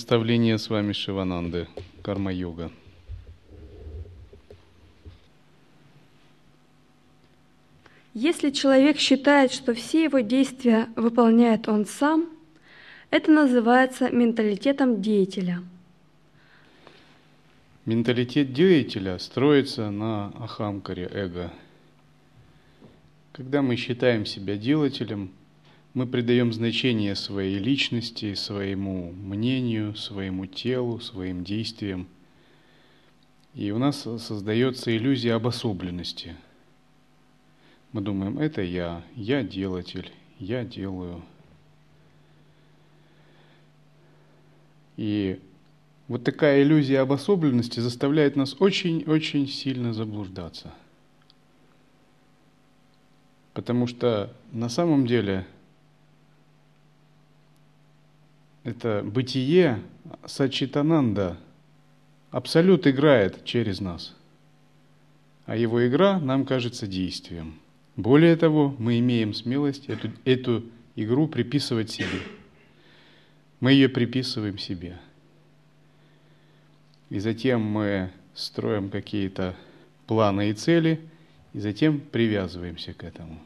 Наставление с вами Шивананды, карма-йога. Если человек считает, что все его действия выполняет он сам, это называется менталитетом деятеля. Менталитет деятеля строится на ахамкаре, эго. Когда мы считаем себя делателем, мы придаем значение своей личности, своему мнению, своему телу, своим действиям. И у нас создается иллюзия обособленности. Мы думаем, это я, я делатель, я делаю. И вот такая иллюзия обособленности заставляет нас очень-очень сильно заблуждаться. Потому что на самом деле это бытие Сачитананда, абсолют играет через нас, а его игра нам кажется действием. Более того, мы имеем смелость эту, эту игру приписывать себе. Мы ее приписываем себе. И затем мы строим какие-то планы и цели, и затем привязываемся к этому.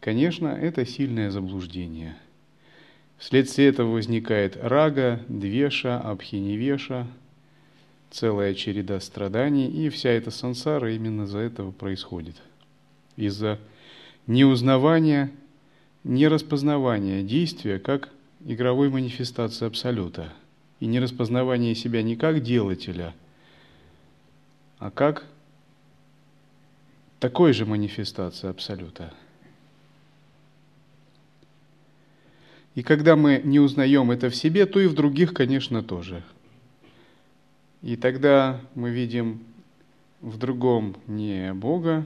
Конечно, это сильное заблуждение. Вследствие этого возникает рага, двеша, абхиневеша, целая череда страданий, и вся эта сансара именно из-за этого происходит. Из-за неузнавания, нераспознавания действия как игровой манифестации Абсолюта – и не распознавание себя не как делателя, а как такой же манифестации Абсолюта. И когда мы не узнаем это в себе, то и в других, конечно, тоже. И тогда мы видим в другом не Бога,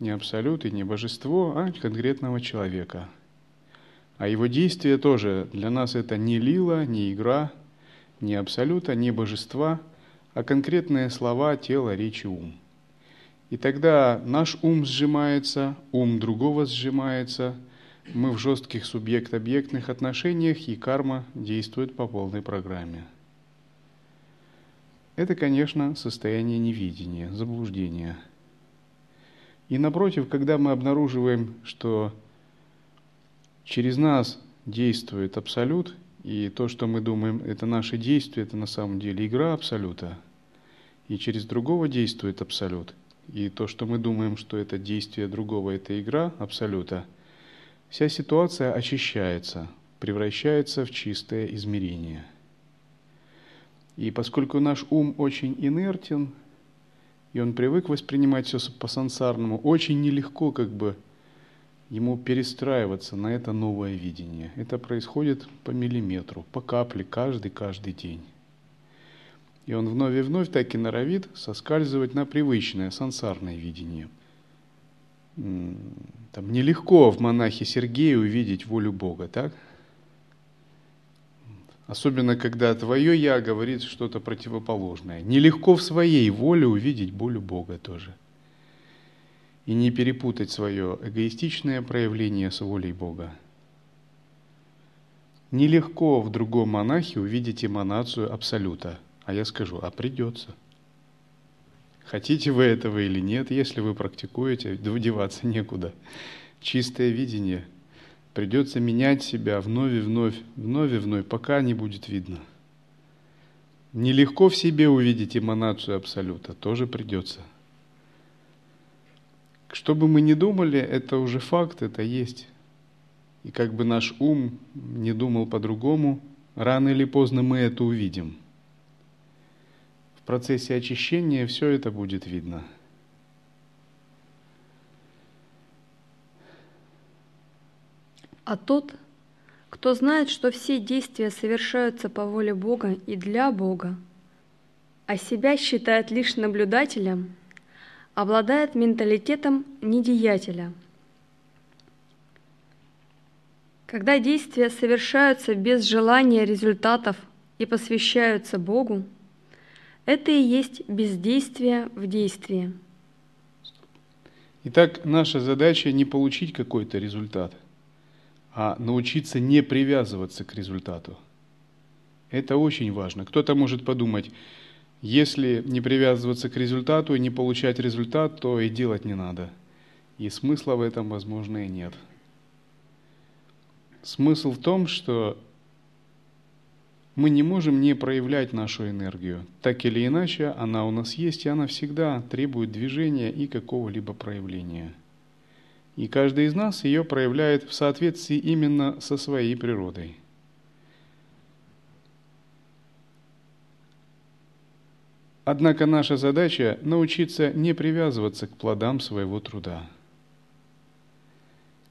не Абсолют и не Божество, а конкретного человека. А его действия тоже для нас это не лила, не игра – не абсолюта, не божества, а конкретные слова, тело, речь и ум. И тогда наш ум сжимается, ум другого сжимается, мы в жестких субъект-объектных отношениях, и карма действует по полной программе. Это, конечно, состояние невидения, заблуждения. И напротив, когда мы обнаруживаем, что через нас действует Абсолют, и то, что мы думаем, это наши действия, это на самом деле игра Абсолюта. И через другого действует Абсолют. И то, что мы думаем, что это действие другого, это игра Абсолюта, вся ситуация очищается, превращается в чистое измерение. И поскольку наш ум очень инертен, и он привык воспринимать все по-сансарному, очень нелегко как бы ему перестраиваться на это новое видение. Это происходит по миллиметру, по капле, каждый-каждый день. И он вновь и вновь так и норовит соскальзывать на привычное сансарное видение. Там нелегко в монахе Сергею увидеть волю Бога, так? Особенно, когда твое «я» говорит что-то противоположное. Нелегко в своей воле увидеть волю Бога тоже и не перепутать свое эгоистичное проявление с волей Бога. Нелегко в другом монахе увидеть эманацию Абсолюта, а я скажу, а придется. Хотите вы этого или нет, если вы практикуете, деваться некуда. Чистое видение. Придется менять себя вновь и вновь, вновь и вновь, пока не будет видно. Нелегко в себе увидеть эманацию Абсолюта, тоже придется. Что бы мы ни думали, это уже факт, это есть. И как бы наш ум не думал по-другому, рано или поздно мы это увидим. В процессе очищения все это будет видно. А тот, кто знает, что все действия совершаются по воле Бога и для Бога, а себя считает лишь наблюдателем, обладает менталитетом недеятеля. Когда действия совершаются без желания результатов и посвящаются Богу, это и есть бездействие в действии. Итак, наша задача не получить какой-то результат, а научиться не привязываться к результату. Это очень важно. Кто-то может подумать, если не привязываться к результату и не получать результат, то и делать не надо. И смысла в этом, возможно, и нет. Смысл в том, что мы не можем не проявлять нашу энергию. Так или иначе, она у нас есть, и она всегда требует движения и какого-либо проявления. И каждый из нас ее проявляет в соответствии именно со своей природой. Однако наша задача – научиться не привязываться к плодам своего труда.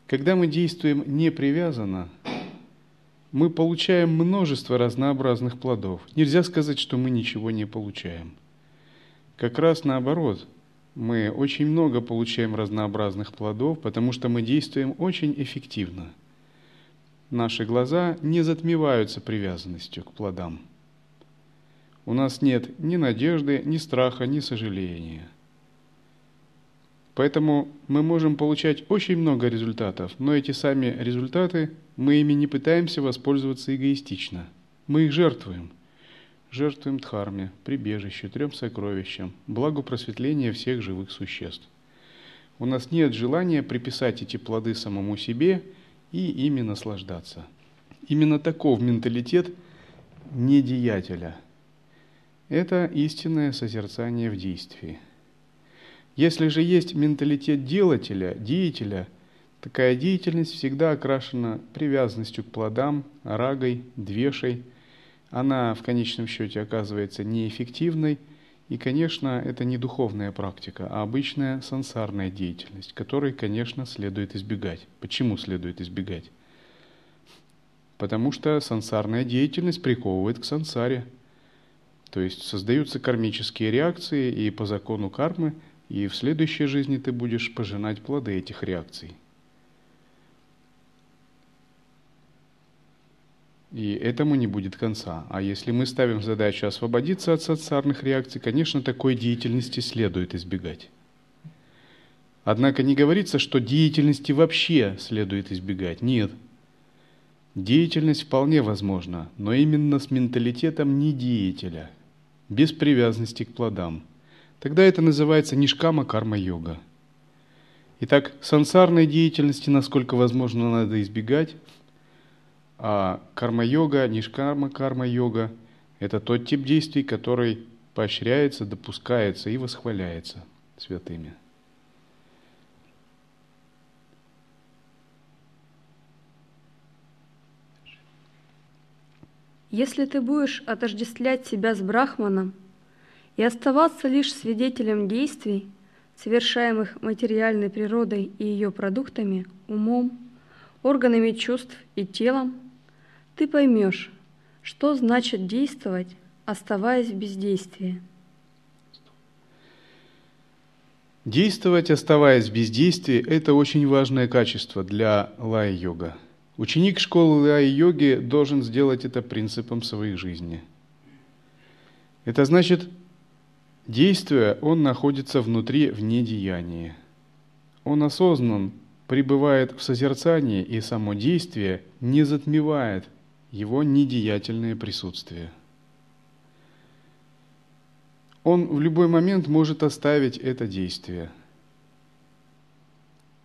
Когда мы действуем не привязанно, мы получаем множество разнообразных плодов. Нельзя сказать, что мы ничего не получаем. Как раз наоборот, мы очень много получаем разнообразных плодов, потому что мы действуем очень эффективно. Наши глаза не затмеваются привязанностью к плодам – у нас нет ни надежды, ни страха, ни сожаления. Поэтому мы можем получать очень много результатов, но эти сами результаты, мы ими не пытаемся воспользоваться эгоистично. Мы их жертвуем. Жертвуем Дхарме, прибежище, трем сокровищам, благу просветления всех живых существ. У нас нет желания приписать эти плоды самому себе и ими наслаждаться. Именно таков менталитет недеятеля – это истинное созерцание в действии. Если же есть менталитет делателя, деятеля, такая деятельность всегда окрашена привязанностью к плодам, рагой, двешей. Она в конечном счете оказывается неэффективной, и, конечно, это не духовная практика, а обычная сансарная деятельность, которой, конечно, следует избегать. Почему следует избегать? Потому что сансарная деятельность приковывает к сансаре – то есть создаются кармические реакции, и по закону кармы, и в следующей жизни ты будешь пожинать плоды этих реакций. И этому не будет конца. А если мы ставим задачу освободиться от социальных реакций, конечно, такой деятельности следует избегать. Однако не говорится, что деятельности вообще следует избегать. Нет. Деятельность вполне возможна, но именно с менталитетом не деятеля – без привязанности к плодам. Тогда это называется нишкама карма-йога. Итак, сансарной деятельности, насколько возможно, надо избегать, а карма-йога, нишкарма карма-йога – это тот тип действий, который поощряется, допускается и восхваляется святыми. Если ты будешь отождествлять себя с Брахманом и оставаться лишь свидетелем действий, совершаемых материальной природой и ее продуктами, умом, органами чувств и телом, ты поймешь, что значит действовать, оставаясь в бездействии. Действовать, оставаясь в бездействии, это очень важное качество для лай-йога – Ученик школы лай-йоги должен сделать это принципом своей жизни. Это значит, действуя, он находится внутри вне деяния. Он осознан, пребывает в созерцании, и само действие не затмевает его недеятельное присутствие. Он в любой момент может оставить это действие.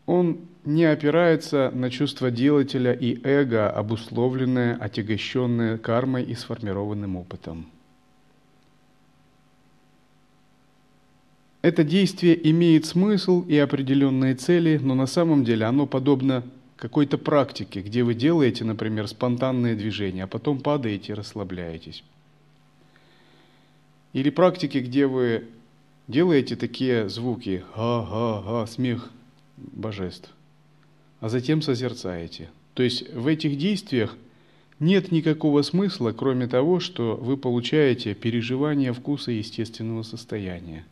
Он не опирается на чувство делателя и эго, обусловленное, отягощенное кармой и сформированным опытом. Это действие имеет смысл и определенные цели, но на самом деле оно подобно какой-то практике, где вы делаете, например, спонтанные движения, а потом падаете и расслабляетесь. Или практики, где вы делаете такие звуки, га-га-га, смех божеств, а затем созерцаете. То есть в этих действиях нет никакого смысла, кроме того, что вы получаете переживание вкуса естественного состояния.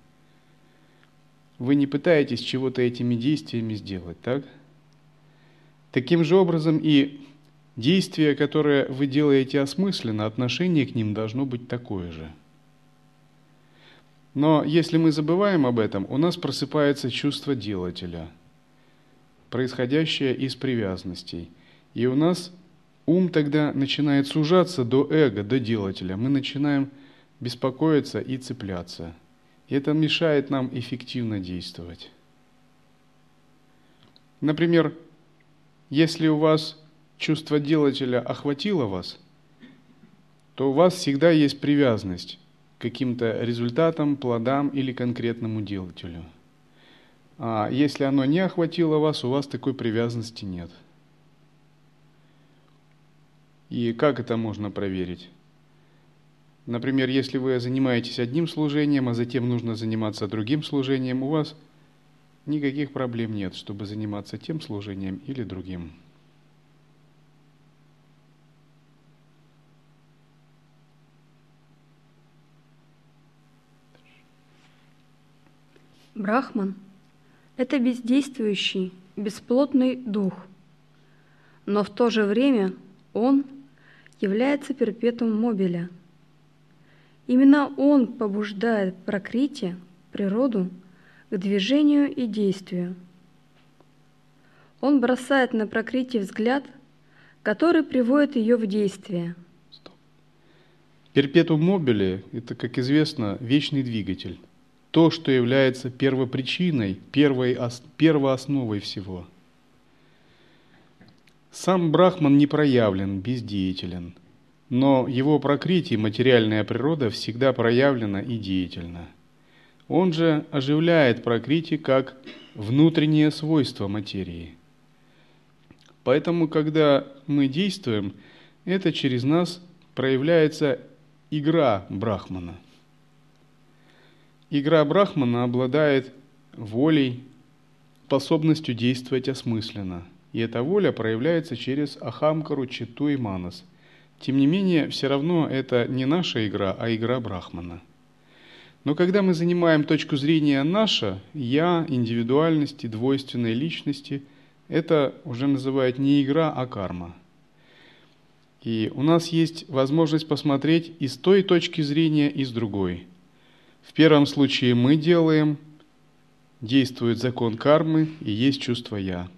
Вы не пытаетесь чего-то этими действиями сделать, так? Таким же образом и действие, которое вы делаете осмысленно, отношение к ним должно быть такое же. Но если мы забываем об этом, у нас просыпается чувство делателя, происходящее из привязанностей. И у нас ум тогда начинает сужаться до эго, до делателя. Мы начинаем беспокоиться и цепляться. И это мешает нам эффективно действовать. Например, если у вас чувство делателя охватило вас, то у вас всегда есть привязанность к каким-то результатам, плодам или конкретному делателю. А если оно не охватило вас, у вас такой привязанности нет. И как это можно проверить? Например, если вы занимаетесь одним служением, а затем нужно заниматься другим служением, у вас никаких проблем нет, чтобы заниматься тем служением или другим. Брахман – это бездействующий, бесплотный дух, но в то же время он является перпетум мобиля. Именно он побуждает прокрити, природу, к движению и действию. Он бросает на прокрити взгляд, который приводит ее в действие. Перпетум мобили – это, как известно, вечный двигатель то, что является первопричиной, первой, первоосновой всего. Сам Брахман не проявлен, бездеятелен, но его прокрытие, материальная природа, всегда проявлена и деятельна. Он же оживляет прокрытие как внутреннее свойство материи. Поэтому, когда мы действуем, это через нас проявляется игра Брахмана. Игра Брахмана обладает волей, способностью действовать осмысленно. И эта воля проявляется через Ахамкару, Читу и Манас. Тем не менее, все равно это не наша игра, а игра Брахмана. Но когда мы занимаем точку зрения наша, я, индивидуальности, двойственной личности, это уже называют не игра, а карма. И у нас есть возможность посмотреть и с той точки зрения, и с другой – в первом случае мы делаем, действует закон кармы и есть чувство «я».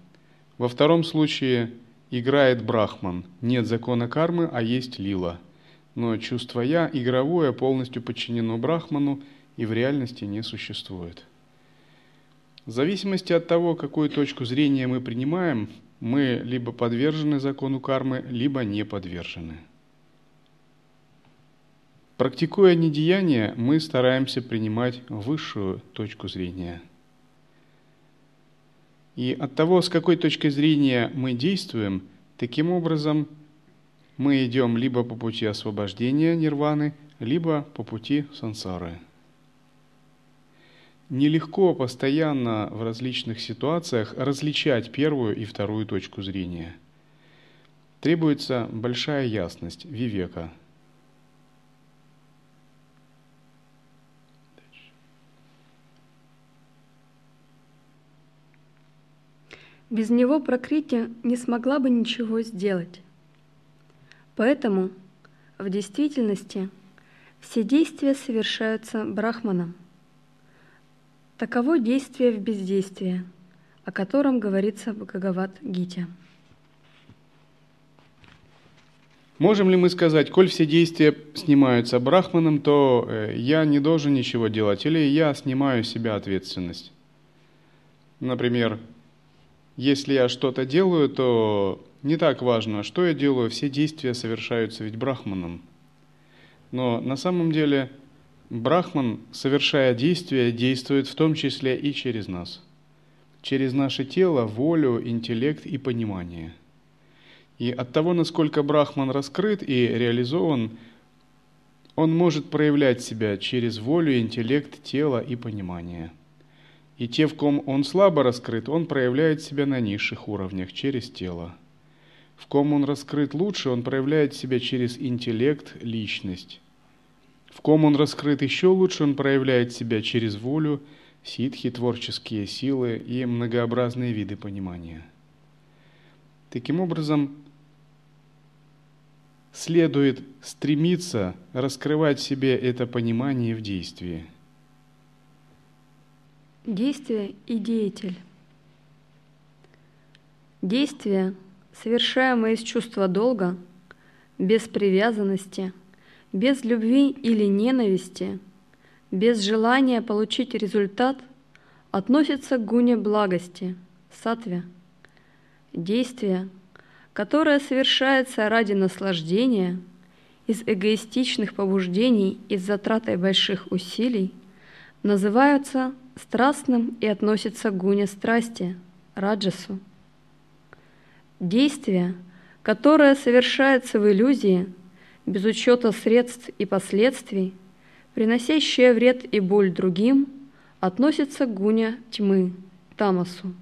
Во втором случае играет брахман, нет закона кармы, а есть лила. Но чувство «я» игровое полностью подчинено брахману и в реальности не существует. В зависимости от того, какую точку зрения мы принимаем, мы либо подвержены закону кармы, либо не подвержены. Практикуя недеяние, мы стараемся принимать высшую точку зрения. И от того, с какой точки зрения мы действуем, таким образом мы идем либо по пути освобождения нирваны, либо по пути сансары. Нелегко постоянно в различных ситуациях различать первую и вторую точку зрения. Требуется большая ясность, вивека – Без него Пракрити не смогла бы ничего сделать. Поэтому в действительности все действия совершаются Брахманом. Таково действие в бездействии, о котором говорится в Бхагават-гите. Можем ли мы сказать, коль все действия снимаются Брахманом, то э, я не должен ничего делать, или я снимаю с себя ответственность? Например, если я что-то делаю, то не так важно, что я делаю, все действия совершаются ведь брахманом. Но на самом деле брахман, совершая действия, действует в том числе и через нас. Через наше тело, волю, интеллект и понимание. И от того, насколько брахман раскрыт и реализован, он может проявлять себя через волю, интеллект, тело и понимание. И те, в ком он слабо раскрыт, он проявляет себя на низших уровнях, через тело. В ком он раскрыт лучше, он проявляет себя через интеллект, личность. В ком он раскрыт еще лучше, он проявляет себя через волю, ситхи, творческие силы и многообразные виды понимания. Таким образом, следует стремиться раскрывать себе это понимание в действии. Действие и деятель. Действие, совершаемое из чувства долга, без привязанности, без любви или ненависти, без желания получить результат, относится к гуне благости, сатве. Действие – которое совершается ради наслаждения, из эгоистичных побуждений и с затратой больших усилий, называются страстным и относятся к гуне страсти, раджасу. Действие, которое совершается в иллюзии, без учета средств и последствий, приносящее вред и боль другим, относится к гуне тьмы, тамасу.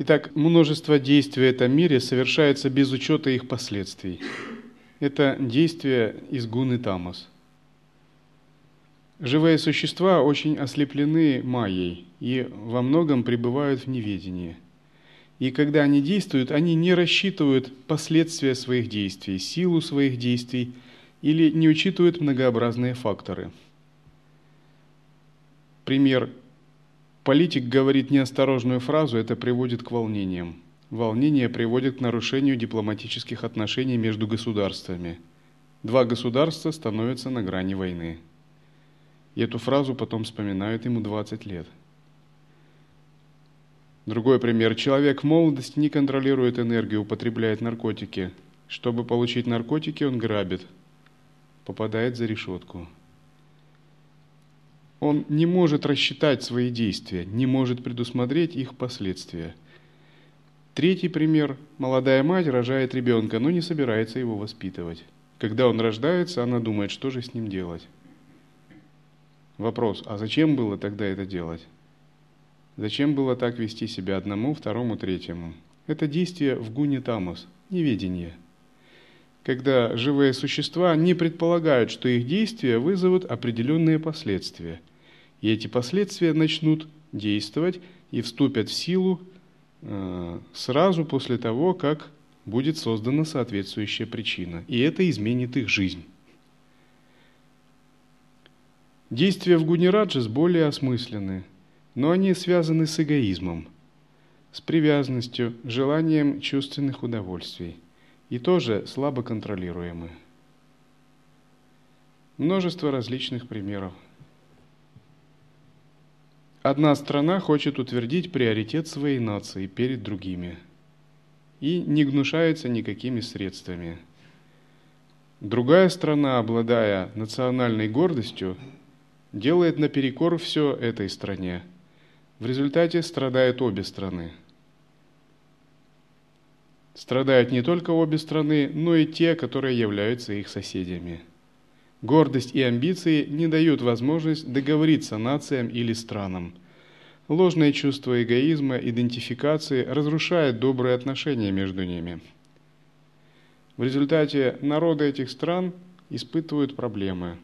Итак, множество действий в этом мире совершается без учета их последствий. Это действия из гуны тамас. Живые существа очень ослеплены майей и во многом пребывают в неведении. И когда они действуют, они не рассчитывают последствия своих действий, силу своих действий или не учитывают многообразные факторы. Пример Политик говорит неосторожную фразу, это приводит к волнениям. Волнение приводит к нарушению дипломатических отношений между государствами. Два государства становятся на грани войны. И эту фразу потом вспоминают ему 20 лет. Другой пример. Человек в молодости не контролирует энергию, употребляет наркотики. Чтобы получить наркотики, он грабит, попадает за решетку он не может рассчитать свои действия, не может предусмотреть их последствия. Третий пример. Молодая мать рожает ребенка, но не собирается его воспитывать. Когда он рождается, она думает, что же с ним делать. Вопрос, а зачем было тогда это делать? Зачем было так вести себя одному, второму, третьему? Это действие в гуне тамос, неведение. Когда живые существа не предполагают, что их действия вызовут определенные последствия – и эти последствия начнут действовать и вступят в силу э, сразу после того, как будет создана соответствующая причина. И это изменит их жизнь. Действия в Гунираджас более осмысленны, но они связаны с эгоизмом, с привязанностью, желанием чувственных удовольствий и тоже слабо контролируемы. Множество различных примеров. Одна страна хочет утвердить приоритет своей нации перед другими и не гнушается никакими средствами. Другая страна, обладая национальной гордостью, делает наперекор все этой стране. В результате страдают обе страны. Страдают не только обе страны, но и те, которые являются их соседями. Гордость и амбиции не дают возможность договориться нациям или странам. Ложное чувство эгоизма, идентификации разрушает добрые отношения между ними. В результате народы этих стран испытывают проблемы.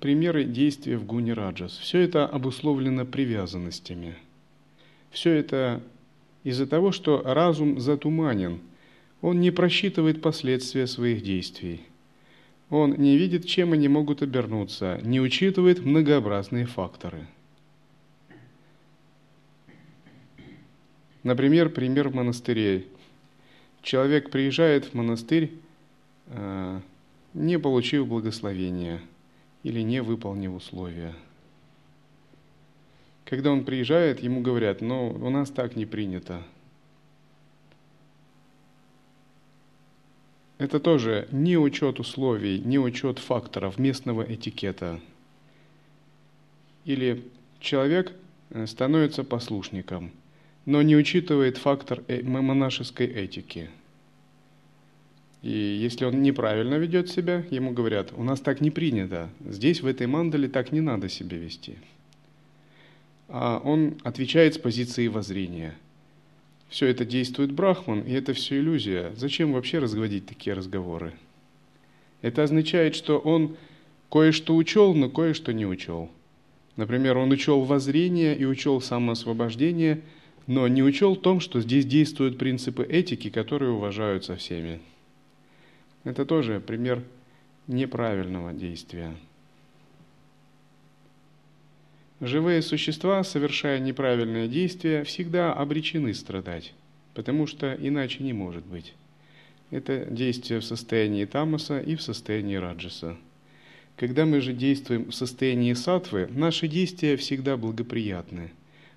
Примеры действия в Гуни Раджас. Все это обусловлено привязанностями. Все это из-за того, что разум затуманен – он не просчитывает последствия своих действий. Он не видит, чем они могут обернуться, не учитывает многообразные факторы. Например, пример монастырей. Человек приезжает в монастырь, э, не получив благословения или не выполнив условия. Когда он приезжает, ему говорят, но у нас так не принято – Это тоже не учет условий, не учет факторов местного этикета. Или человек э, становится послушником, но не учитывает фактор э, монашеской этики. И если он неправильно ведет себя, ему говорят, у нас так не принято, здесь в этой мандале так не надо себя вести. А он отвечает с позиции воззрения. Все это действует Брахман, и это все иллюзия. Зачем вообще разводить такие разговоры? Это означает, что он кое-что учел, но кое-что не учел. Например, он учел воззрение и учел самоосвобождение, но не учел том, что здесь действуют принципы этики, которые уважаются всеми. Это тоже пример неправильного действия. Живые существа, совершая неправильное действие, всегда обречены страдать, потому что иначе не может быть. Это действие в состоянии тамаса и в состоянии раджаса. Когда мы же действуем в состоянии сатвы, наши действия всегда благоприятны.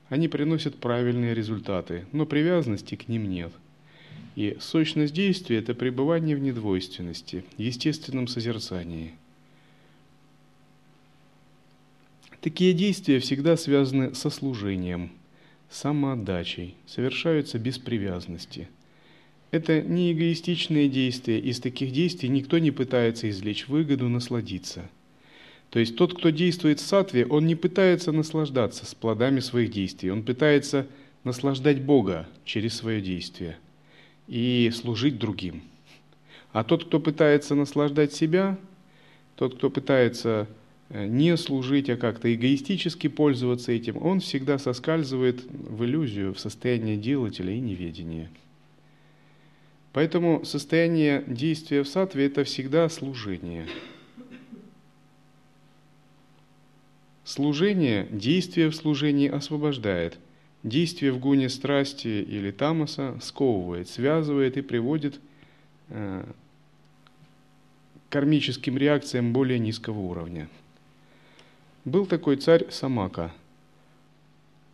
Они приносят правильные результаты, но привязанности к ним нет. И сущность действия – это пребывание в недвойственности, естественном созерцании. Такие действия всегда связаны со служением, самоотдачей, совершаются без привязанности. Это не эгоистичные действия, из таких действий никто не пытается извлечь выгоду, насладиться. То есть тот, кто действует в сатве, он не пытается наслаждаться с плодами своих действий, он пытается наслаждать Бога через свое действие – и служить другим. А тот, кто пытается наслаждать себя, тот, кто пытается э, не служить, а как-то эгоистически пользоваться этим, он всегда соскальзывает в иллюзию, в состояние делателя и неведения. Поэтому состояние действия в сатве – это всегда служение. Служение, действие в служении освобождает – действие в гуне страсти или тамаса сковывает, связывает и приводит э, к кармическим реакциям более низкого уровня. Был такой царь Самака.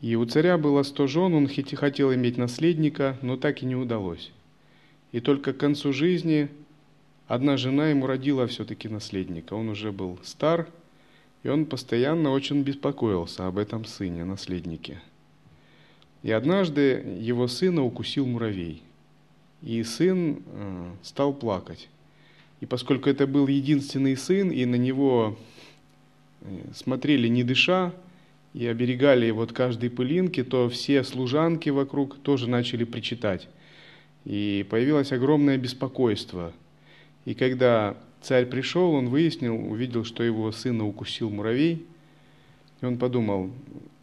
И у царя было сто жен, он хотел иметь наследника, но так и не удалось. И только к концу жизни одна жена ему родила все-таки наследника. Он уже был стар, и он постоянно очень беспокоился об этом сыне, наследнике – и однажды его сына укусил муравей. И сын э, стал плакать. И поскольку это был единственный сын, и на него э, смотрели не дыша, и оберегали его от каждой пылинки, то все служанки вокруг тоже начали причитать. И появилось огромное беспокойство. И когда царь пришел, он выяснил, увидел, что его сына укусил муравей – и он подумал,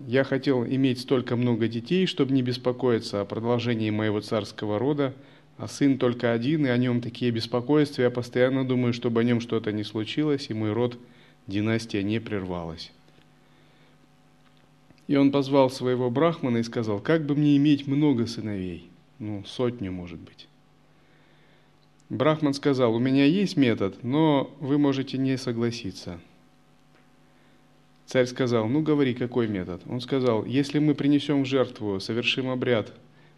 я хотел иметь столько много детей, чтобы не беспокоиться о продолжении моего царского рода, а сын только один, и о нем такие беспокойства, я постоянно думаю, чтобы о нем что-то не случилось, и мой род, династия не прервалась. И он позвал своего брахмана и сказал, как бы мне иметь много сыновей? Ну, сотню, может быть. Брахман сказал, у меня есть метод, но вы можете не согласиться – Царь сказал, ну говори, какой метод? Он сказал, если мы принесем жертву, совершим обряд,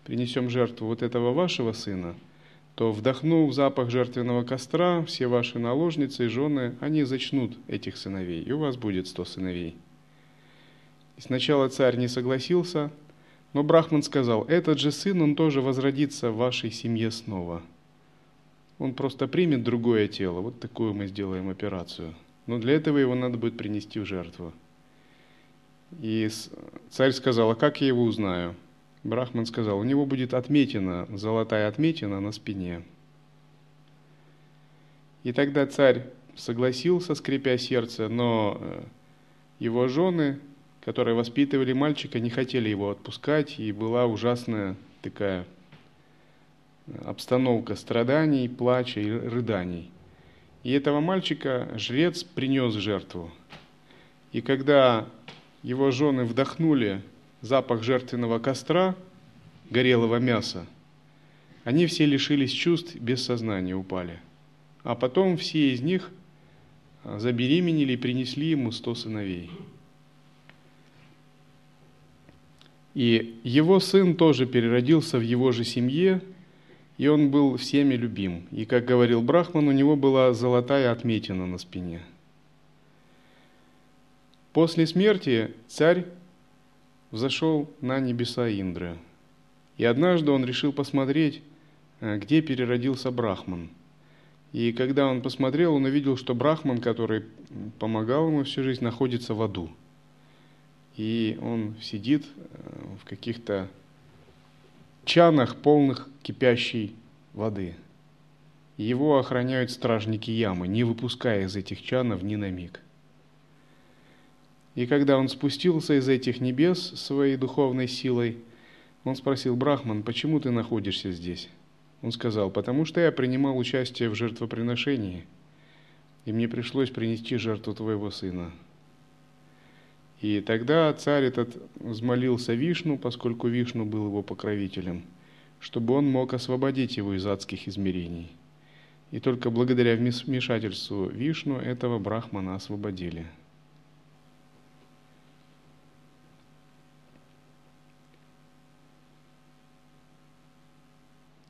принесем жертву вот этого вашего сына, то вдохнув запах жертвенного костра, все ваши наложницы и жены, они зачнут этих сыновей, и у вас будет сто сыновей. И сначала царь не согласился, но Брахман сказал, этот же сын, он тоже возродится в вашей семье снова. Он просто примет другое тело, вот такую мы сделаем операцию – но для этого его надо будет принести в жертву. И царь сказал, а как я его узнаю? Брахман сказал, у него будет отметина, золотая отметина на спине. И тогда царь согласился, скрипя сердце, но э, его жены, которые воспитывали мальчика, не хотели его отпускать, и была ужасная такая э, обстановка страданий, плача и рыданий. И этого мальчика жрец принес жертву. И когда его жены вдохнули запах жертвенного костра, горелого мяса, они все лишились чувств, без сознания упали. А потом все из них а, забеременели и принесли ему сто сыновей. И его сын тоже переродился в его же семье, и он был всеми любим. И, как говорил Брахман, у него была золотая отметина на спине. После смерти царь взошел на небеса Индры. И однажды он решил посмотреть, э, где переродился Брахман. И когда он посмотрел, он увидел, что Брахман, который помогал ему всю жизнь, находится в аду. И он сидит э, в каких-то чанах, полных кипящей воды. Его охраняют стражники ямы, не выпуская из этих чанов ни на миг. И когда он спустился из этих небес своей духовной силой, он спросил Брахман, почему ты находишься здесь? Он сказал, потому что я принимал участие в жертвоприношении, и мне пришлось принести жертву твоего сына. И тогда царь этот взмолился Вишну, поскольку Вишну был его покровителем, чтобы он мог освободить его из адских измерений. И только благодаря вмешательству Вишну этого брахмана освободили.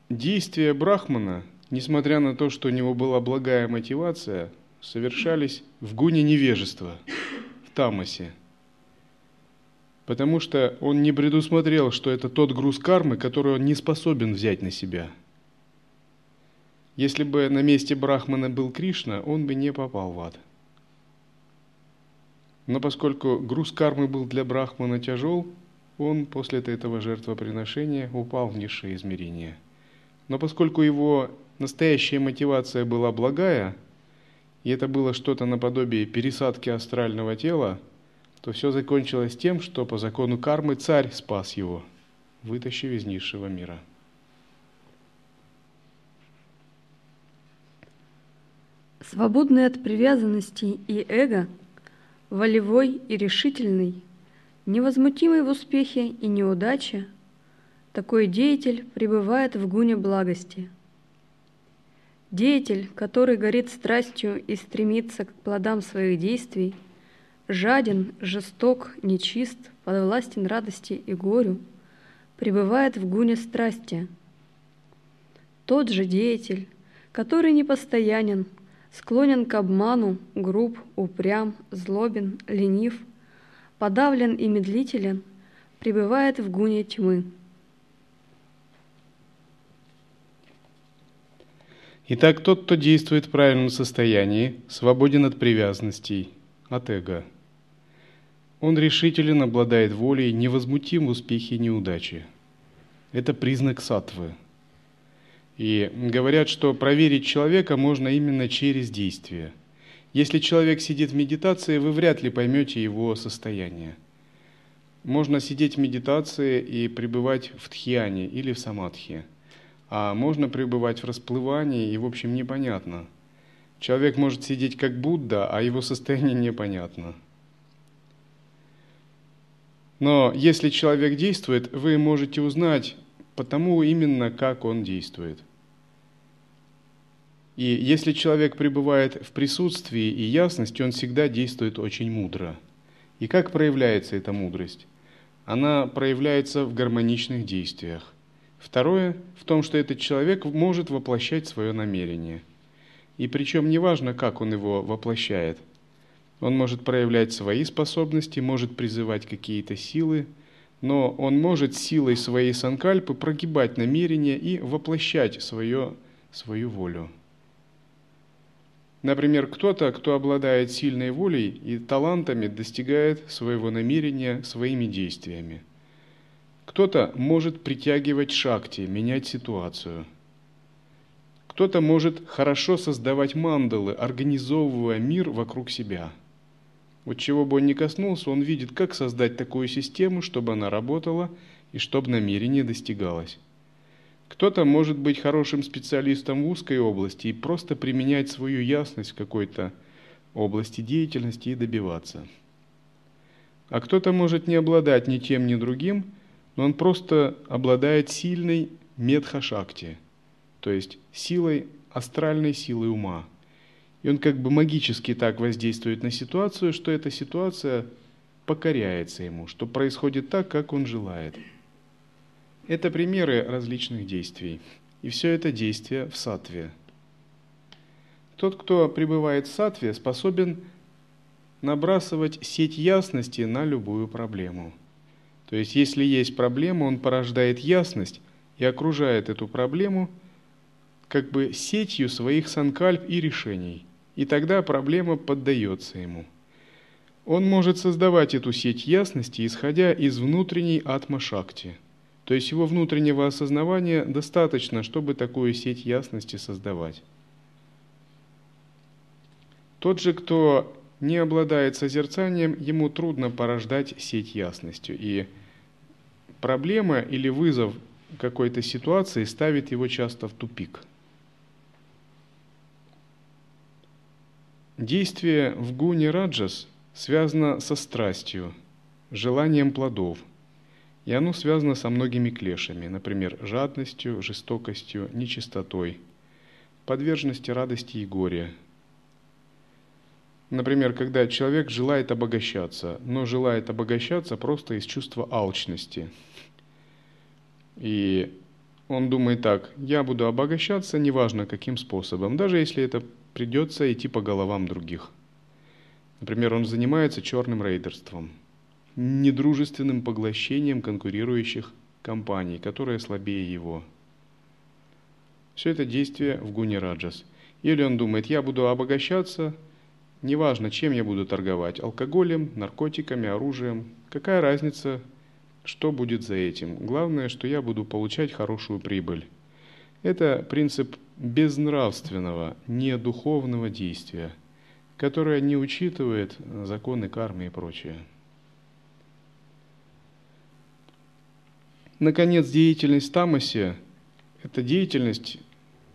Действия Брахмана, несмотря на то, что у него была благая мотивация, совершались в гуне невежества, в тамасе. Потому что он не предусмотрел, что это тот груз кармы, который он не способен взять на себя. Если бы на месте Брахмана был Кришна, он бы не попал в ад. Но поскольку груз кармы был для Брахмана тяжел, он после этого жертвоприношения упал в низшее измерение – но поскольку его настоящая мотивация была благая, и это было что-то наподобие пересадки астрального тела, то все закончилось тем, что по закону кармы царь спас его, вытащив из низшего мира. Свободный от привязанностей и эго, волевой и решительный, невозмутимый в успехе и неудаче – такой деятель пребывает в гуне благости. Деятель, который горит страстью и стремится к плодам своих действий, жаден, жесток, нечист, подвластен радости и горю, пребывает в гуне страсти. Тот же деятель, который непостоянен, склонен к обману, груб, упрям, злобен, ленив, подавлен и медлителен, пребывает в гуне тьмы. Итак, тот, кто действует в правильном состоянии, свободен от привязанностей, от эго. Он решителен, обладает волей, невозмутим в успехе и неудаче. Это признак сатвы. И говорят, что проверить человека можно именно через действие. Если человек сидит в медитации, вы вряд ли поймете его состояние. Можно сидеть в медитации и пребывать в тхьяне или в самадхи – а можно пребывать в расплывании и, в общем, непонятно. Человек может сидеть как Будда, а его состояние непонятно. Но если человек действует, вы можете узнать потому именно, как он действует. И если человек пребывает в присутствии и ясности, он всегда действует очень мудро. И как проявляется эта мудрость? Она проявляется в гармоничных действиях. Второе в том, что этот человек может воплощать свое намерение. И причем неважно, как он его воплощает. Он может проявлять свои способности, может призывать какие-то силы, но он может силой своей санкальпы прогибать намерение и воплощать свое, свою волю. Например, кто-то, кто обладает сильной волей и талантами, достигает своего намерения своими действиями – кто-то может притягивать шакти, менять ситуацию. Кто-то может хорошо создавать мандалы, организовывая мир вокруг себя. Вот чего бы он ни коснулся, он видит, как создать такую систему, чтобы она работала и чтобы намерение достигалось. Кто-то может быть хорошим специалистом в узкой области и просто применять свою ясность в какой-то области деятельности и добиваться. А кто-то может не обладать ни тем, ни другим – но он просто обладает сильной медхашакти, то есть силой, астральной силой ума. И он как бы магически так воздействует на ситуацию, что эта ситуация покоряется ему, что происходит так, как он желает. Это примеры различных действий. И все это действие в сатве. Тот, кто пребывает в сатве, способен набрасывать сеть ясности на любую проблему – то есть, если есть проблема, он порождает ясность и окружает эту проблему как бы сетью своих санкальп и решений. И тогда проблема поддается ему. Он может создавать эту сеть ясности, исходя из внутренней атма-шакти. То есть его внутреннего осознавания достаточно, чтобы такую сеть ясности создавать. Тот же, кто не обладает созерцанием, ему трудно порождать сеть ясностью. И проблема или вызов какой-то ситуации ставит его часто в тупик. Действие в гуне раджас связано со страстью, желанием плодов, и оно связано со многими клешами, например, жадностью, жестокостью, нечистотой, подверженности радости и горя, Например, когда человек желает обогащаться, но желает обогащаться просто из чувства алчности. И он думает так, я буду обогащаться, неважно каким способом, даже если это придется идти по головам других. Например, он занимается черным рейдерством, недружественным поглощением конкурирующих компаний, которые слабее его. Все это действие в гуне раджас. Или он думает, я буду обогащаться, Неважно, чем я буду торговать, алкоголем, наркотиками, оружием. Какая разница, что будет за этим? Главное, что я буду получать хорошую прибыль. Это принцип безнравственного, недуховного действия, которое не учитывает законы кармы и прочее. Наконец, деятельность тамаси – это деятельность,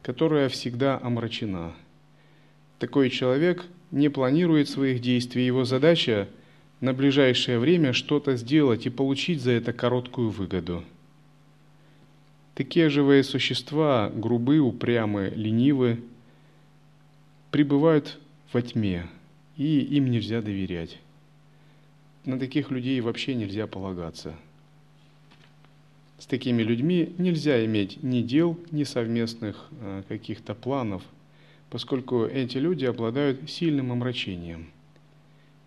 которая всегда омрачена. Такой человек – не планирует своих действий. Его задача на ближайшее время что-то сделать и получить за это короткую выгоду. Такие живые существа, грубы, упрямы, ленивы, пребывают во тьме, и им нельзя доверять. На таких людей вообще нельзя полагаться. С такими людьми нельзя иметь ни дел, ни совместных э, каких-то планов – поскольку эти люди обладают сильным омрачением.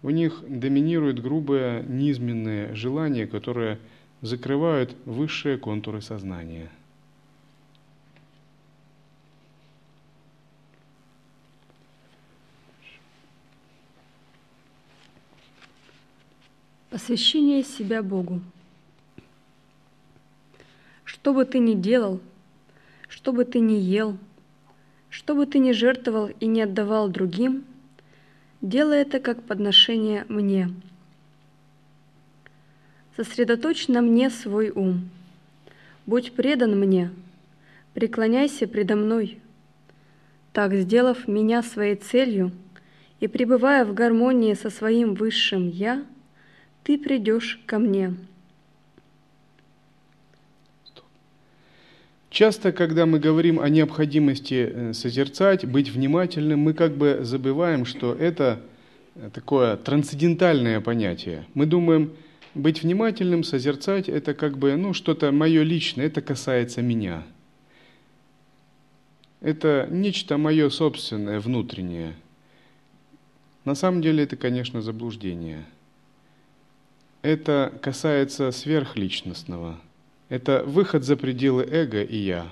У них доминирует грубое низменное желание, которое закрывают высшие контуры сознания. Посвящение себя Богу. Что бы ты ни делал, что бы ты ни ел – что бы ты ни жертвовал и не отдавал другим, делай это как подношение мне. Сосредоточь на мне свой ум. Будь предан мне, преклоняйся предо мной. Так, сделав меня своей целью и пребывая в гармонии со своим высшим «Я», ты придешь ко мне. Часто, когда мы говорим о необходимости э, созерцать, быть внимательным, мы как бы забываем, что это э, такое трансцендентальное понятие. Мы думаем, быть внимательным, созерцать, это как бы ну, что-то мое личное, это касается меня. Это нечто мое собственное, внутреннее. На самом деле это, конечно, заблуждение. Это касается сверхличностного – это выход за пределы эго и я.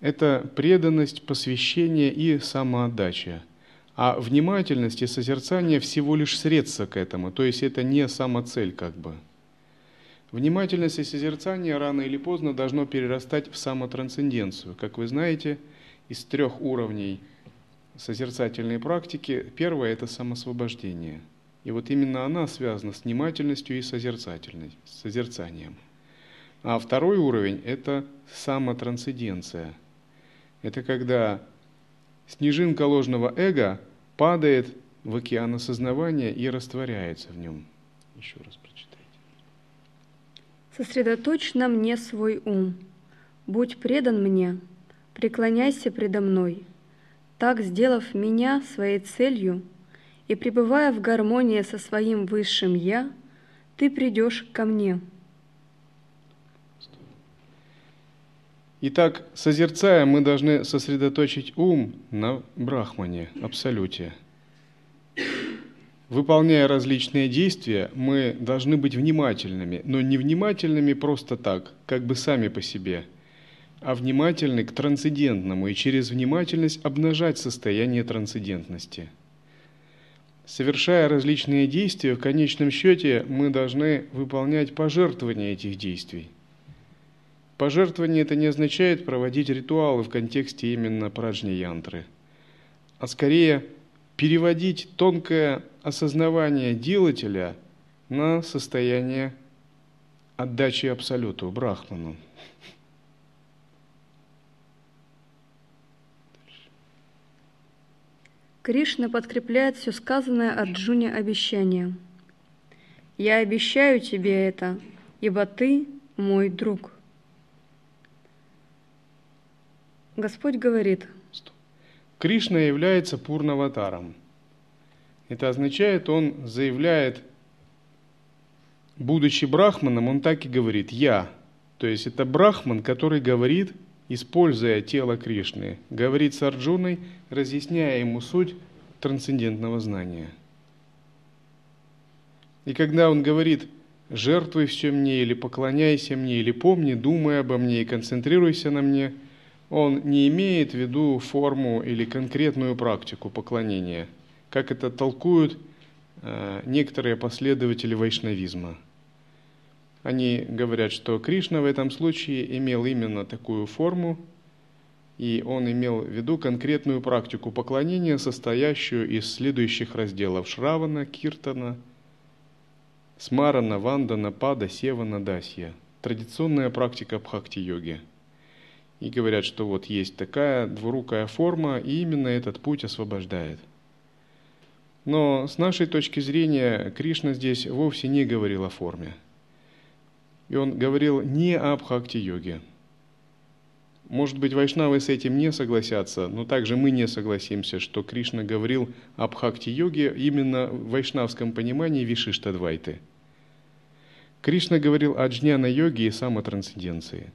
Это преданность, посвящение и самоотдача. А внимательность и созерцание всего лишь средство к этому, то есть это не самоцель как бы. Внимательность и созерцание рано или поздно должно перерастать в самотрансценденцию. Как вы знаете, из трех уровней созерцательной практики первое – это самосвобождение. И вот именно она связана с внимательностью и созерцанием. А второй уровень – это самотрансценденция. Это когда снежинка ложного эго падает в океан осознавания и растворяется в нем. Еще раз прочитайте. Сосредоточь на мне свой ум. Будь предан мне, преклоняйся предо мной. Так, сделав меня своей целью и пребывая в гармонии со своим высшим «Я», ты придешь ко мне. Итак, созерцая, мы должны сосредоточить ум на Брахмане, Абсолюте. Выполняя различные действия, мы должны быть внимательными, но не внимательными просто так, как бы сами по себе, а внимательны к трансцендентному и через внимательность обнажать состояние трансцендентности. Совершая различные действия, в конечном счете мы должны выполнять пожертвования этих действий. Пожертвование это не означает проводить ритуалы в контексте именно праджни-янтры, а скорее переводить тонкое осознавание делателя на состояние отдачи Абсолюту, Брахману. Кришна подкрепляет все сказанное Арджуне обещанием. «Я обещаю тебе это, ибо ты мой друг». Господь говорит, Кришна является пурнаватаром. Это означает, он заявляет, будучи брахманом, он так и говорит «я». То есть это брахман, который говорит – используя тело Кришны, говорит с Арджуной, разъясняя ему суть трансцендентного знания. И когда он говорит «жертвуй все мне» или «поклоняйся мне» или «помни, думай обо мне и концентрируйся на мне», он не имеет в виду форму или конкретную практику поклонения, как это толкуют э, некоторые последователи вайшнавизма – они говорят, что Кришна в этом случае имел именно такую форму, и он имел в виду конкретную практику поклонения, состоящую из следующих разделов Шравана, Киртана, Смарана, Вандана, Пада, Севана, Дасья. Традиционная практика бхакти-йоги. И говорят, что вот есть такая двурукая форма, и именно этот путь освобождает. Но с нашей точки зрения Кришна здесь вовсе не говорил о форме – и он говорил не об бхакти-йоге. Может быть, вайшнавы с этим не согласятся, но также мы не согласимся, что Кришна говорил об бхакти-йоге именно в вайшнавском понимании Вишиштадвайты. Кришна говорил о джняна-йоге и самотрансценденции.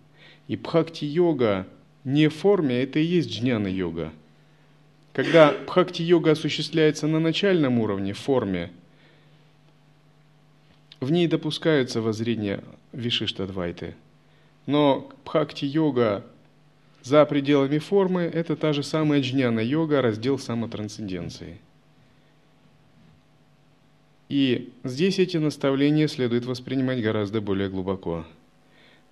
И бхакти-йога не в форме, это и есть джняна-йога. Когда бхакти-йога осуществляется на начальном уровне, в форме, в ней допускаются воззрения Вишиштадвайты. Но бхакти-йога за пределами формы – это та же самая джняна-йога, раздел самотрансценденции. И здесь эти наставления следует воспринимать гораздо более глубоко.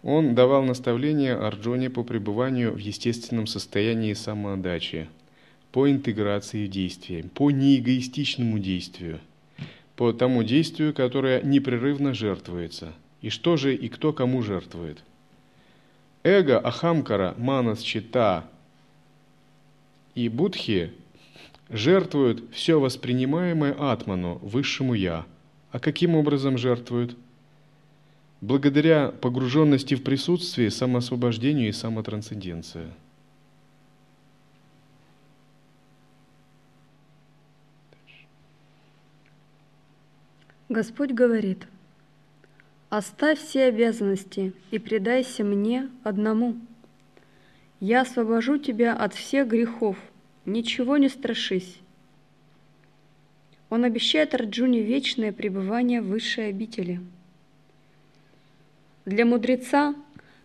Он давал наставления Арджоне по пребыванию в естественном состоянии самоотдачи, по интеграции действия, по неэгоистичному действию, по тому действию, которое непрерывно жертвуется – и что же и кто кому жертвует? Эго, Ахамкара, Манас, Чита и Будхи жертвуют все воспринимаемое Атману, высшему Я. А каким образом жертвуют? Благодаря погруженности в присутствие, самоосвобождению и самотрансценденции. Господь говорит – Оставь все обязанности и предайся мне одному. Я освобожу тебя от всех грехов, ничего не страшись. Он обещает Арджуне вечное пребывание в высшей обители. Для мудреца,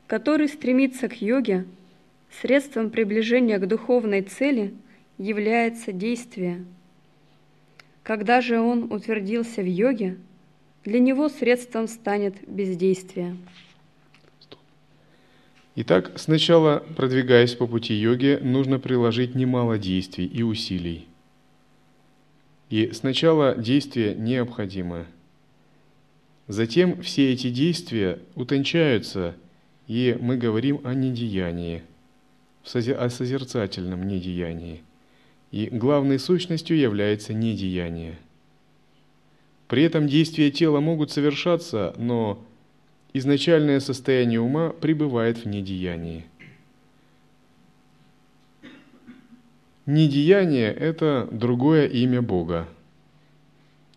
который стремится к йоге, средством приближения к духовной цели является действие. Когда же он утвердился в йоге – для него средством станет бездействие. Итак, сначала, продвигаясь по пути йоги, нужно приложить немало действий и усилий. И сначала действие необходимо. Затем все эти действия утончаются, и мы говорим о недеянии, о созерцательном недеянии. И главной сущностью является недеяние – при этом действия тела могут совершаться, но изначальное состояние ума пребывает в недеянии. Недеяние – это другое имя Бога,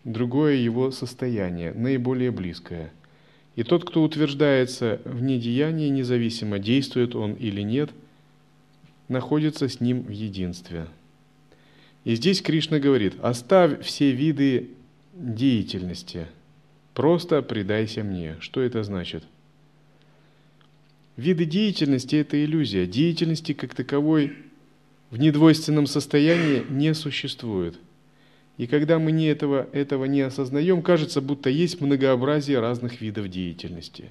другое его состояние, наиболее близкое. И тот, кто утверждается в недеянии, независимо действует он или нет, находится с ним в единстве. И здесь Кришна говорит, оставь все виды деятельности. Просто предайся мне. Что это значит? Виды деятельности – это иллюзия. Деятельности как таковой в недвойственном состоянии не существует. И когда мы не этого, этого не осознаем, кажется, будто есть многообразие разных видов деятельности.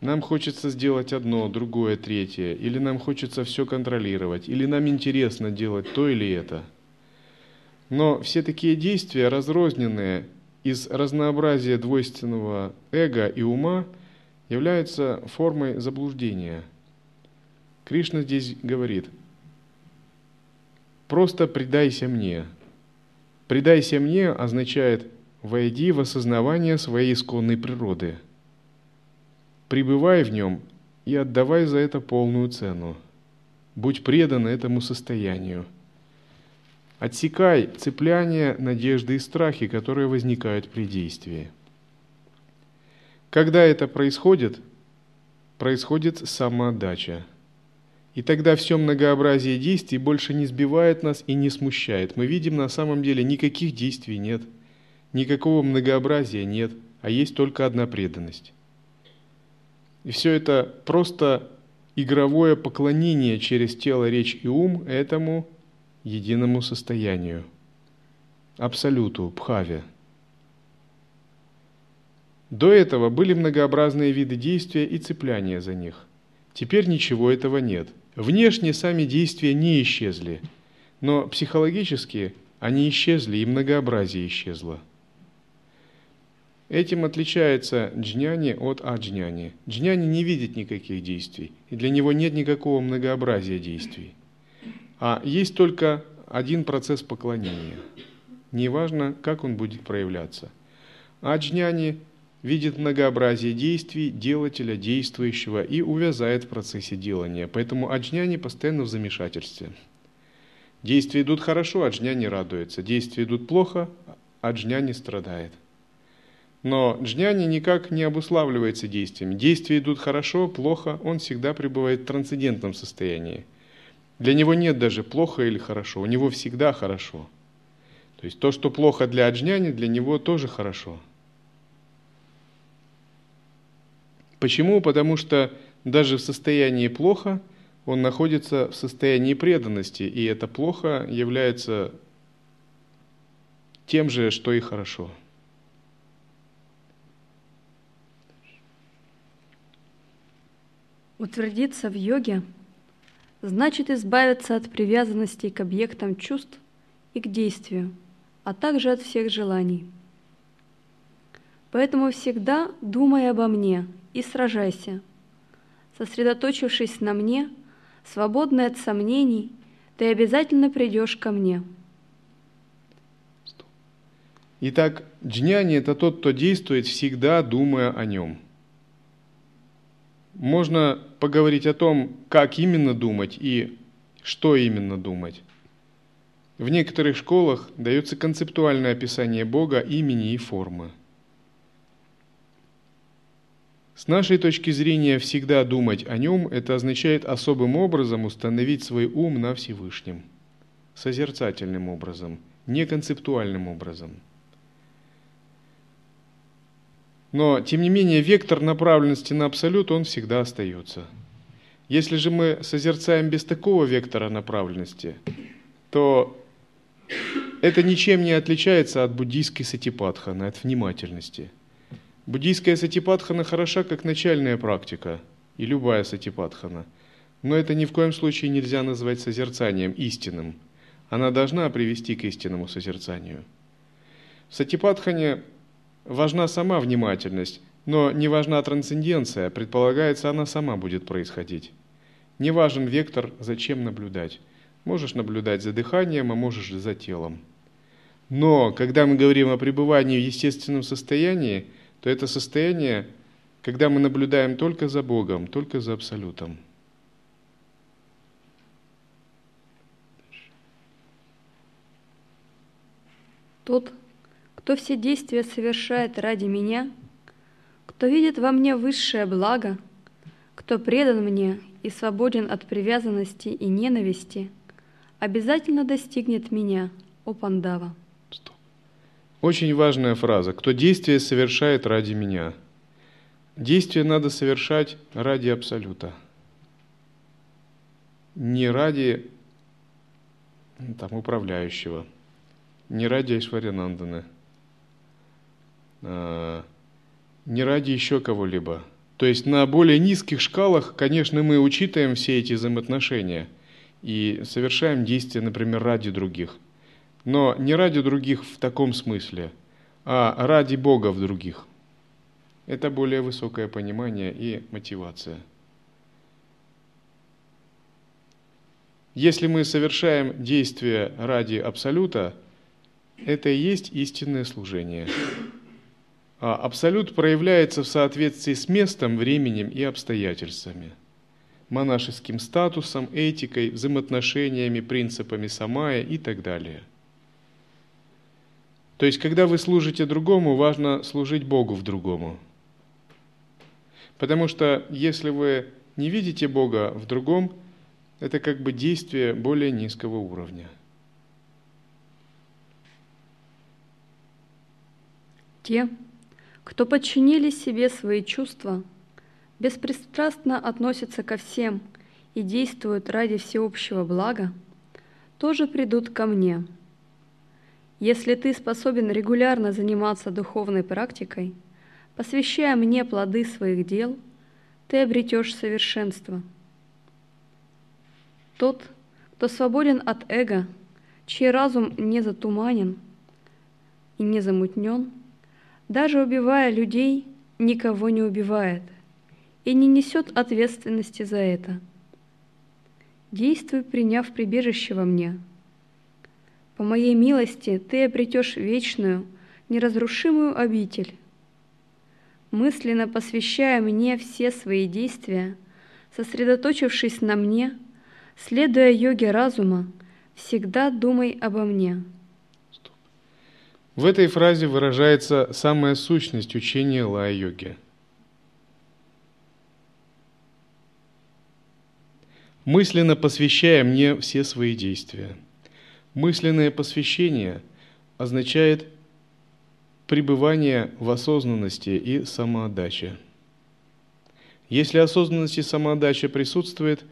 Нам хочется сделать одно, другое, третье, или нам хочется все контролировать, или нам интересно делать то или это. Но все такие действия, разрозненные из разнообразия двойственного эго и ума, являются формой заблуждения. Кришна здесь говорит, просто предайся мне – «Предайся мне» означает «войди в осознавание своей исконной природы». Пребывай в нем и отдавай за это полную цену. Будь предан этому состоянию. Отсекай цепляния, надежды и страхи, которые возникают при действии. Когда это происходит, происходит самоотдача – и тогда все многообразие действий больше не сбивает нас и не смущает. Мы видим, на самом деле никаких действий нет, никакого многообразия нет, а есть только одна преданность. И все это просто игровое поклонение через тело, речь и ум этому единому состоянию, абсолюту, пхаве. До этого были многообразные виды действия и цепляния за них. Теперь ничего этого нет – Внешне сами действия не исчезли, но психологически они исчезли, и многообразие исчезло. Этим отличается джняни от аджняни. Джняни не видит никаких действий, и для него нет никакого многообразия действий. А есть только один процесс поклонения. Неважно, как он будет проявляться. Аджняни видит многообразие действий делателя, действующего и увязает в процессе делания. Поэтому аджняни постоянно в замешательстве. Действия идут хорошо, аджняни радуется. Действия идут плохо, аджняни страдает. Но джняни никак не обуславливается действиями. Действия идут хорошо, плохо, он всегда пребывает в трансцендентном состоянии. Для него нет даже плохо или хорошо, у него всегда хорошо. То есть то, что плохо для аджняни, для него тоже хорошо – Почему? Потому что даже в состоянии плохо он находится в состоянии преданности, и это плохо является тем же, что и хорошо. Утвердиться в йоге значит избавиться от привязанности к объектам чувств и к действию, а также от всех желаний. Поэтому всегда думай обо мне и сражайся. Сосредоточившись на мне, свободный от сомнений, ты обязательно придешь ко мне. Итак, джняни – это тот, кто действует всегда, думая о нем. Можно поговорить о том, как именно думать и что именно думать. В некоторых школах дается концептуальное описание Бога, имени и формы – с нашей точки зрения, всегда думать о нем – это означает особым образом установить свой ум на Всевышнем, созерцательным образом, не концептуальным образом. Но, тем не менее, вектор направленности на абсолют, он всегда остается. Если же мы созерцаем без такого вектора направленности, то это ничем не отличается от буддийской сатипатханы, от внимательности – Буддийская сатипатхана хороша как начальная практика, и любая сатипатхана. Но это ни в коем случае нельзя назвать созерцанием истинным. Она должна привести к истинному созерцанию. В сатипатхане важна сама внимательность, но не важна трансценденция, предполагается, она сама будет происходить. Не важен вектор, зачем наблюдать. Можешь наблюдать за дыханием, а можешь за телом. Но когда мы говорим о пребывании в естественном состоянии – то это состояние, когда мы наблюдаем только за Богом, только за Абсолютом. Тот, кто все действия совершает ради меня, кто видит во мне высшее благо, кто предан мне и свободен от привязанности и ненависти, обязательно достигнет меня, о Пандава. Очень важная фраза. Кто действие совершает ради меня. действие надо совершать ради Абсолюта. Не ради там, управляющего, не ради Айшварянанданы, а, не ради еще кого-либо. То есть на более низких шкалах, конечно, мы учитываем все эти взаимоотношения и совершаем действия, например, ради других. Но не ради других в таком смысле, а ради Бога в других. Это более высокое понимание и мотивация. Если мы совершаем действия ради Абсолюта, это и есть истинное служение. А Абсолют проявляется в соответствии с местом, временем и обстоятельствами, монашеским статусом, этикой, взаимоотношениями, принципами самая и так далее. То есть, когда вы служите другому, важно служить Богу в другому. Потому что если вы не видите Бога в другом, это как бы действие более низкого уровня – Те, кто подчинили себе свои чувства, беспристрастно относятся ко всем и действуют ради всеобщего блага, тоже придут ко мне. Если ты способен регулярно заниматься духовной практикой, посвящая мне плоды своих дел, ты обретешь совершенство. Тот, кто свободен от эго, чей разум не затуманен и не замутнен – даже убивая людей, никого не убивает и не несет ответственности за это. Действуй, приняв прибежище во мне. По моей милости ты обретешь вечную, неразрушимую обитель. Мысленно посвящая мне все свои действия, сосредоточившись на мне, следуя йоге разума, всегда думай обо мне. В этой фразе выражается самая сущность учения лая-йоги. Мысленно посвящая мне все свои действия. Мысленное посвящение означает пребывание в осознанности и самоотдаче. Если осознанность и самоотдача присутствует,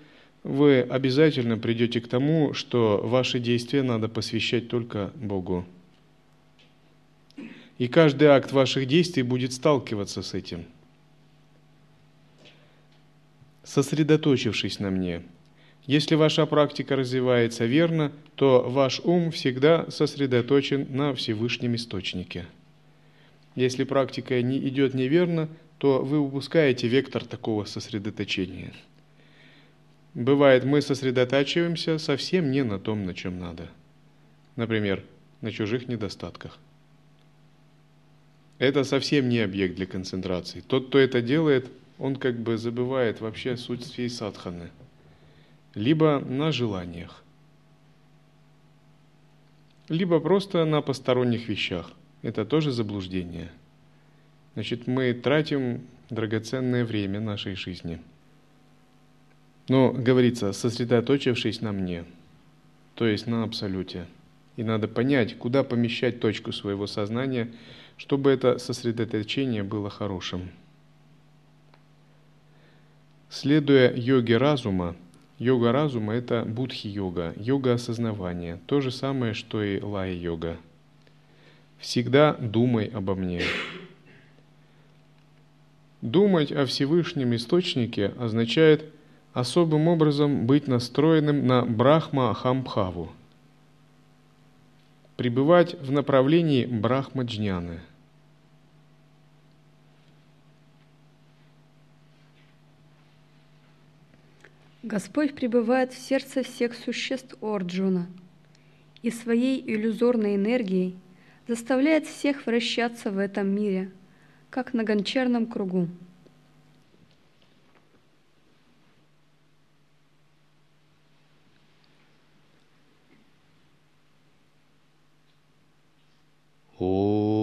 вы обязательно придете к тому, что ваши действия надо посвящать только Богу. И каждый акт ваших действий будет сталкиваться с этим. Сосредоточившись на мне, если ваша практика развивается верно, то ваш ум всегда сосредоточен на Всевышнем Источнике. Если практика не идет неверно, то вы упускаете вектор такого сосредоточения. Бывает, мы сосредотачиваемся совсем не на том, на чем надо. Например, на чужих недостатках – это совсем не объект для концентрации. Тот, кто это делает, он как бы забывает вообще суть всей садханы. Либо на желаниях, либо просто на посторонних вещах. Это тоже заблуждение. Значит, мы тратим драгоценное время нашей жизни. Но, говорится, сосредоточившись на мне, то есть на абсолюте. И надо понять, куда помещать точку своего сознания – чтобы это сосредоточение было хорошим. Следуя йоге разума, йога разума – это будхи-йога, йога осознавания, то же самое, что и лая-йога. Всегда думай обо мне. Думать о Всевышнем Источнике означает особым образом быть настроенным на Брахма-Хамбхаву, пребывать в направлении Брахма-Джняны – Господь пребывает в сердце всех существ Орджуна и своей иллюзорной энергией заставляет всех вращаться в этом мире, как на гончарном кругу. О